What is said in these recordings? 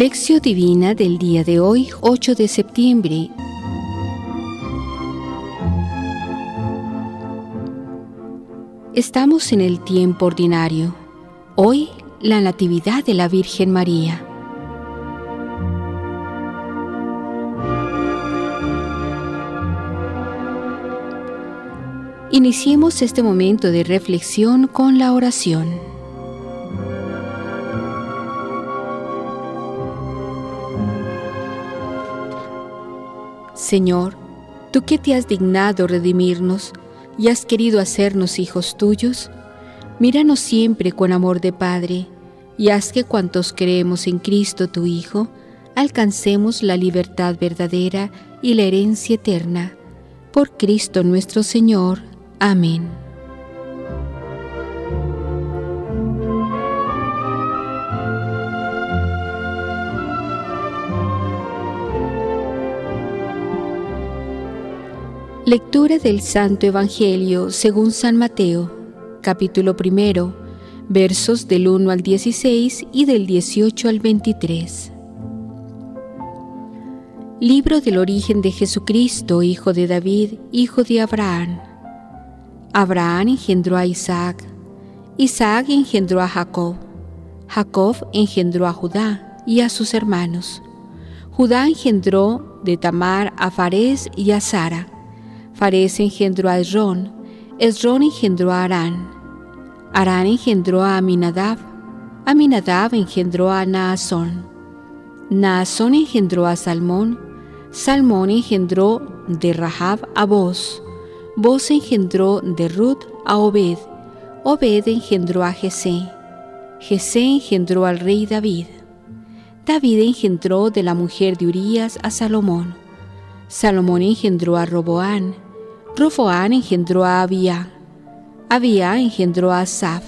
Lección Divina del día de hoy, 8 de septiembre. Estamos en el tiempo ordinario. Hoy, la Natividad de la Virgen María. Iniciemos este momento de reflexión con la oración. Señor, tú que te has dignado redimirnos y has querido hacernos hijos tuyos, míranos siempre con amor de Padre y haz que cuantos creemos en Cristo tu Hijo, alcancemos la libertad verdadera y la herencia eterna. Por Cristo nuestro Señor. Amén. Lectura del Santo Evangelio según San Mateo, capítulo primero, versos del 1 al 16 y del 18 al 23. Libro del origen de Jesucristo, hijo de David, hijo de Abraham. Abraham engendró a Isaac, Isaac engendró a Jacob, Jacob engendró a Judá y a sus hermanos. Judá engendró de Tamar a Fares y a Sara Fares engendró a Esrón, Esrón engendró a Arán, Arán engendró a Aminadab, Aminadab engendró a Naasón, Naasón engendró a Salmón, Salmón engendró de Rahab a Boz, Boz engendró de Ruth a Obed, Obed engendró a Jesé, Jesé engendró al rey David, David engendró de la mujer de Urías a Salomón, Salomón engendró a Roboán, Rofoán engendró a Abia, Abia engendró a Asaf,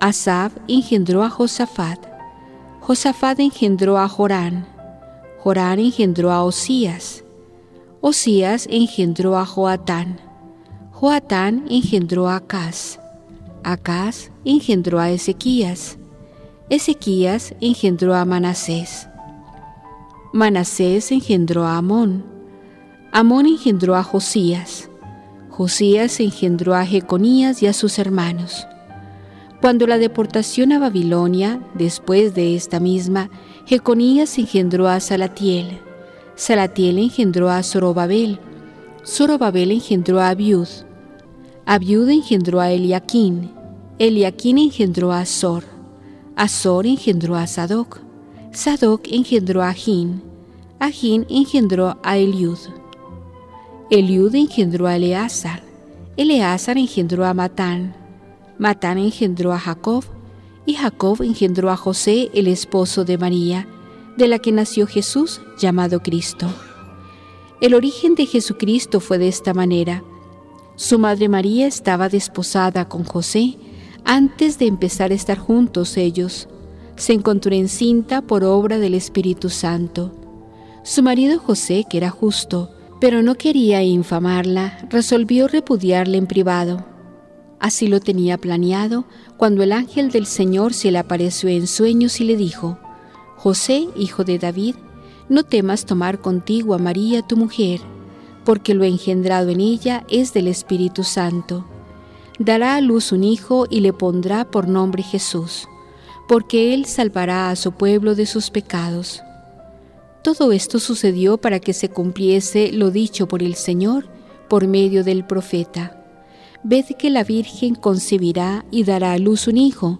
Asaf engendró a Josafat, Josafat engendró a Jorán, Jorán engendró a Osías, Osías engendró a Joatán, Joatán engendró a Acaz, Acaz engendró a Ezequías, Ezequías engendró a Manasés, Manasés engendró a Amón, Amón engendró a Josías, Josías engendró a Jeconías y a sus hermanos. Cuando la deportación a Babilonia, después de esta misma, Jeconías engendró a Salatiel, Salatiel engendró a Zorobabel, Zorobabel engendró a Abiud, Abiud engendró a Eliaquín, Eliaquín engendró a Azor, Azor engendró a Sadoc, Sadoc engendró a Ajín, Ajín engendró a Eliud. Eliud engendró a Eleazar, Eleazar engendró a Matán, Matán engendró a Jacob, y Jacob engendró a José, el esposo de María, de la que nació Jesús, llamado Cristo. El origen de Jesucristo fue de esta manera. Su madre María estaba desposada con José antes de empezar a estar juntos ellos. Se encontró encinta por obra del Espíritu Santo. Su marido José, que era justo, pero no quería infamarla, resolvió repudiarle en privado. Así lo tenía planeado cuando el ángel del Señor se le apareció en sueños y le dijo, José, hijo de David, no temas tomar contigo a María tu mujer, porque lo engendrado en ella es del Espíritu Santo. Dará a luz un hijo y le pondrá por nombre Jesús, porque él salvará a su pueblo de sus pecados. Todo esto sucedió para que se cumpliese lo dicho por el Señor por medio del profeta. Ved que la Virgen concebirá y dará a luz un hijo,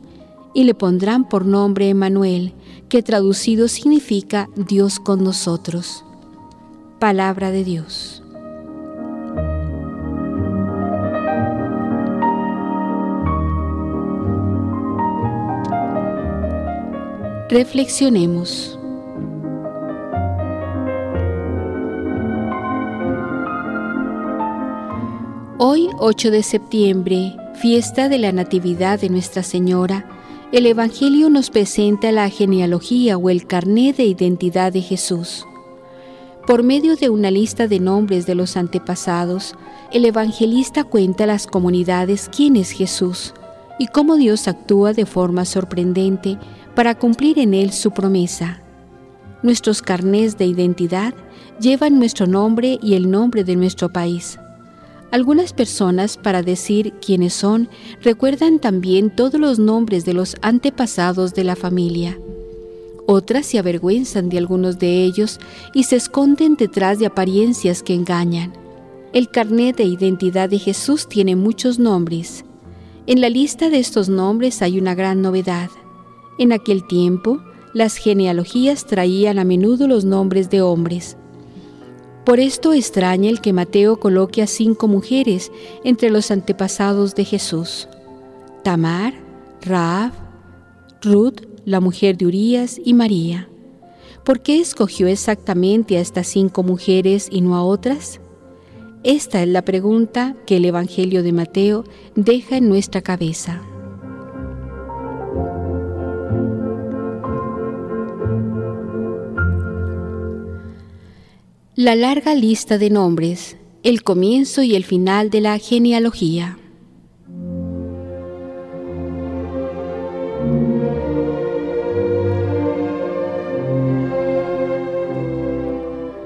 y le pondrán por nombre Emmanuel, que traducido significa Dios con nosotros. Palabra de Dios. Reflexionemos. Hoy, 8 de septiembre, fiesta de la Natividad de Nuestra Señora, el Evangelio nos presenta la genealogía o el carné de identidad de Jesús. Por medio de una lista de nombres de los antepasados, el evangelista cuenta a las comunidades quién es Jesús y cómo Dios actúa de forma sorprendente para cumplir en él su promesa. Nuestros carnés de identidad llevan nuestro nombre y el nombre de nuestro país. Algunas personas, para decir quiénes son, recuerdan también todos los nombres de los antepasados de la familia. Otras se avergüenzan de algunos de ellos y se esconden detrás de apariencias que engañan. El carnet de identidad de Jesús tiene muchos nombres. En la lista de estos nombres hay una gran novedad. En aquel tiempo, las genealogías traían a menudo los nombres de hombres. Por esto extraña el que Mateo coloque a cinco mujeres entre los antepasados de Jesús. Tamar, Raab, Ruth, la mujer de Urías y María. ¿Por qué escogió exactamente a estas cinco mujeres y no a otras? Esta es la pregunta que el Evangelio de Mateo deja en nuestra cabeza. La larga lista de nombres, el comienzo y el final de la genealogía.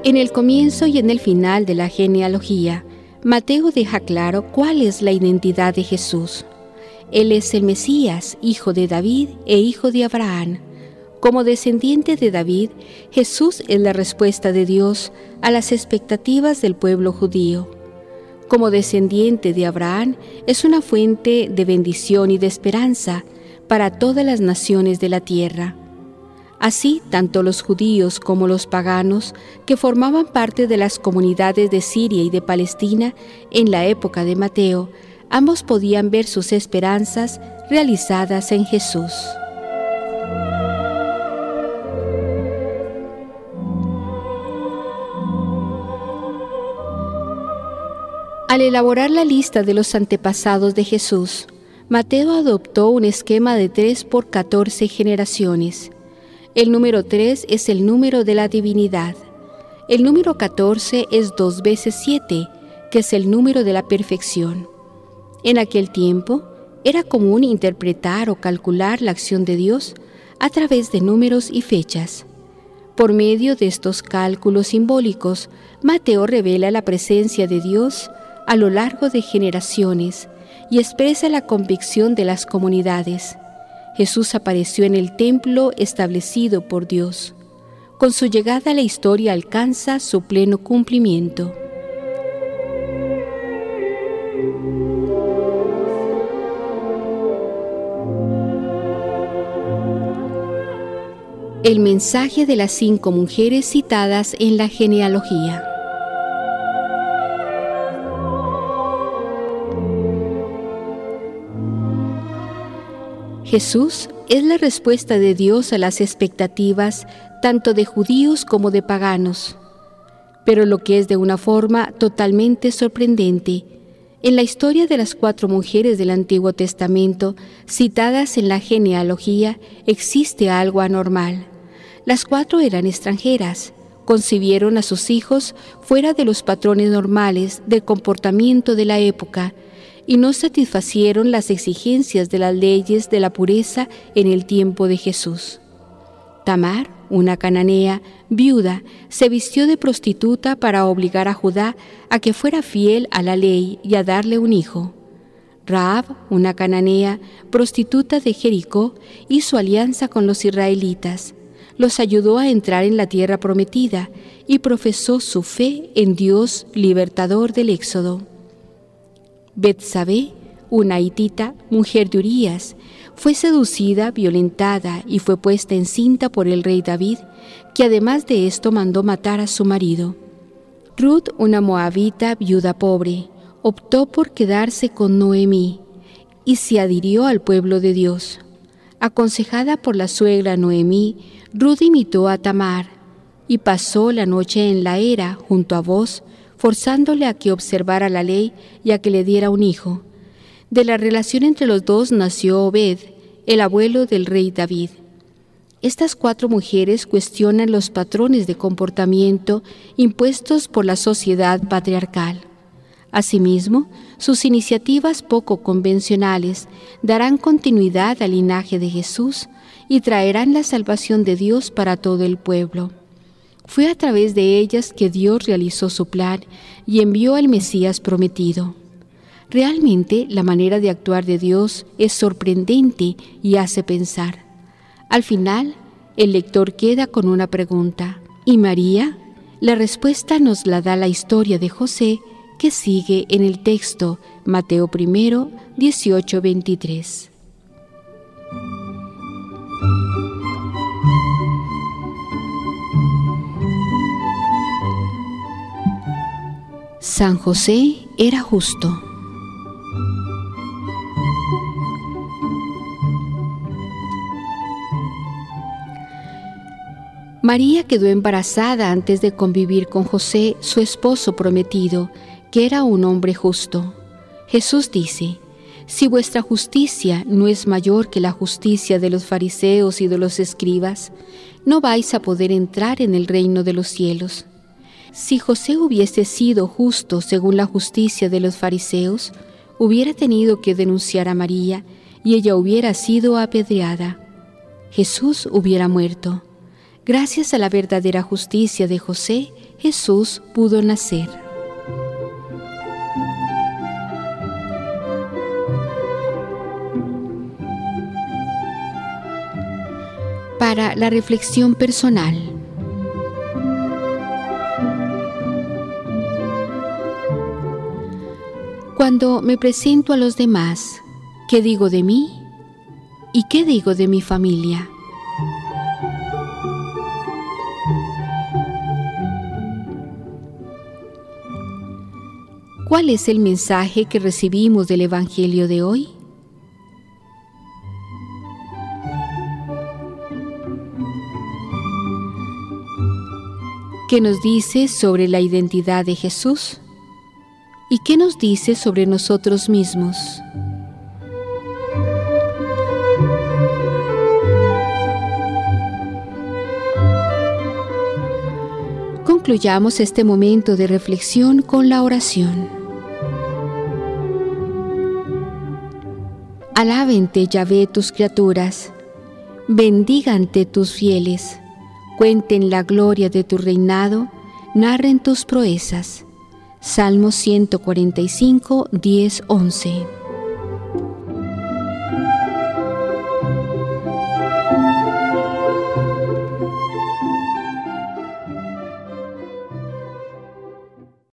En el comienzo y en el final de la genealogía, Mateo deja claro cuál es la identidad de Jesús. Él es el Mesías, hijo de David e hijo de Abraham, como descendiente de David, Jesús es la respuesta de Dios a las expectativas del pueblo judío. Como descendiente de Abraham, es una fuente de bendición y de esperanza para todas las naciones de la tierra. Así, tanto los judíos como los paganos, que formaban parte de las comunidades de Siria y de Palestina en la época de Mateo, ambos podían ver sus esperanzas realizadas en Jesús. Al elaborar la lista de los antepasados de Jesús, Mateo adoptó un esquema de 3 por 14 generaciones. El número 3 es el número de la divinidad. El número 14 es 2 veces 7, que es el número de la perfección. En aquel tiempo, era común interpretar o calcular la acción de Dios a través de números y fechas. Por medio de estos cálculos simbólicos, Mateo revela la presencia de Dios a lo largo de generaciones y expresa la convicción de las comunidades. Jesús apareció en el templo establecido por Dios. Con su llegada la historia alcanza su pleno cumplimiento. El mensaje de las cinco mujeres citadas en la genealogía. Jesús es la respuesta de Dios a las expectativas tanto de judíos como de paganos. Pero lo que es de una forma totalmente sorprendente, en la historia de las cuatro mujeres del Antiguo Testamento citadas en la genealogía existe algo anormal. Las cuatro eran extranjeras, concibieron a sus hijos fuera de los patrones normales de comportamiento de la época, y no satisfacieron las exigencias de las leyes de la pureza en el tiempo de Jesús. Tamar, una cananea, viuda, se vistió de prostituta para obligar a Judá a que fuera fiel a la ley y a darle un hijo. Raab, una cananea, prostituta de Jericó, hizo alianza con los israelitas, los ayudó a entrar en la tierra prometida y profesó su fe en Dios libertador del Éxodo. Betsabé, una hitita, mujer de Urías, fue seducida, violentada y fue puesta encinta por el rey David, que además de esto mandó matar a su marido. Ruth, una moabita viuda pobre, optó por quedarse con Noemí y se adhirió al pueblo de Dios. Aconsejada por la suegra Noemí, Ruth imitó a Tamar y pasó la noche en la era junto a vos, forzándole a que observara la ley y a que le diera un hijo. De la relación entre los dos nació Obed, el abuelo del rey David. Estas cuatro mujeres cuestionan los patrones de comportamiento impuestos por la sociedad patriarcal. Asimismo, sus iniciativas poco convencionales darán continuidad al linaje de Jesús y traerán la salvación de Dios para todo el pueblo. Fue a través de ellas que Dios realizó su plan y envió al Mesías prometido. Realmente la manera de actuar de Dios es sorprendente y hace pensar. Al final, el lector queda con una pregunta. ¿Y María? La respuesta nos la da la historia de José que sigue en el texto Mateo I, 18, San José era justo. María quedó embarazada antes de convivir con José, su esposo prometido, que era un hombre justo. Jesús dice, si vuestra justicia no es mayor que la justicia de los fariseos y de los escribas, no vais a poder entrar en el reino de los cielos. Si José hubiese sido justo según la justicia de los fariseos, hubiera tenido que denunciar a María y ella hubiera sido apedreada. Jesús hubiera muerto. Gracias a la verdadera justicia de José, Jesús pudo nacer. Para la reflexión personal. Cuando me presento a los demás, ¿qué digo de mí? ¿Y qué digo de mi familia? ¿Cuál es el mensaje que recibimos del Evangelio de hoy? ¿Qué nos dice sobre la identidad de Jesús? ¿Y qué nos dice sobre nosotros mismos? Concluyamos este momento de reflexión con la oración. Alábente, Yahvé, tus criaturas, bendígante tus fieles, cuenten la gloria de tu reinado, narren tus proezas. Salmo 145, 10, 11.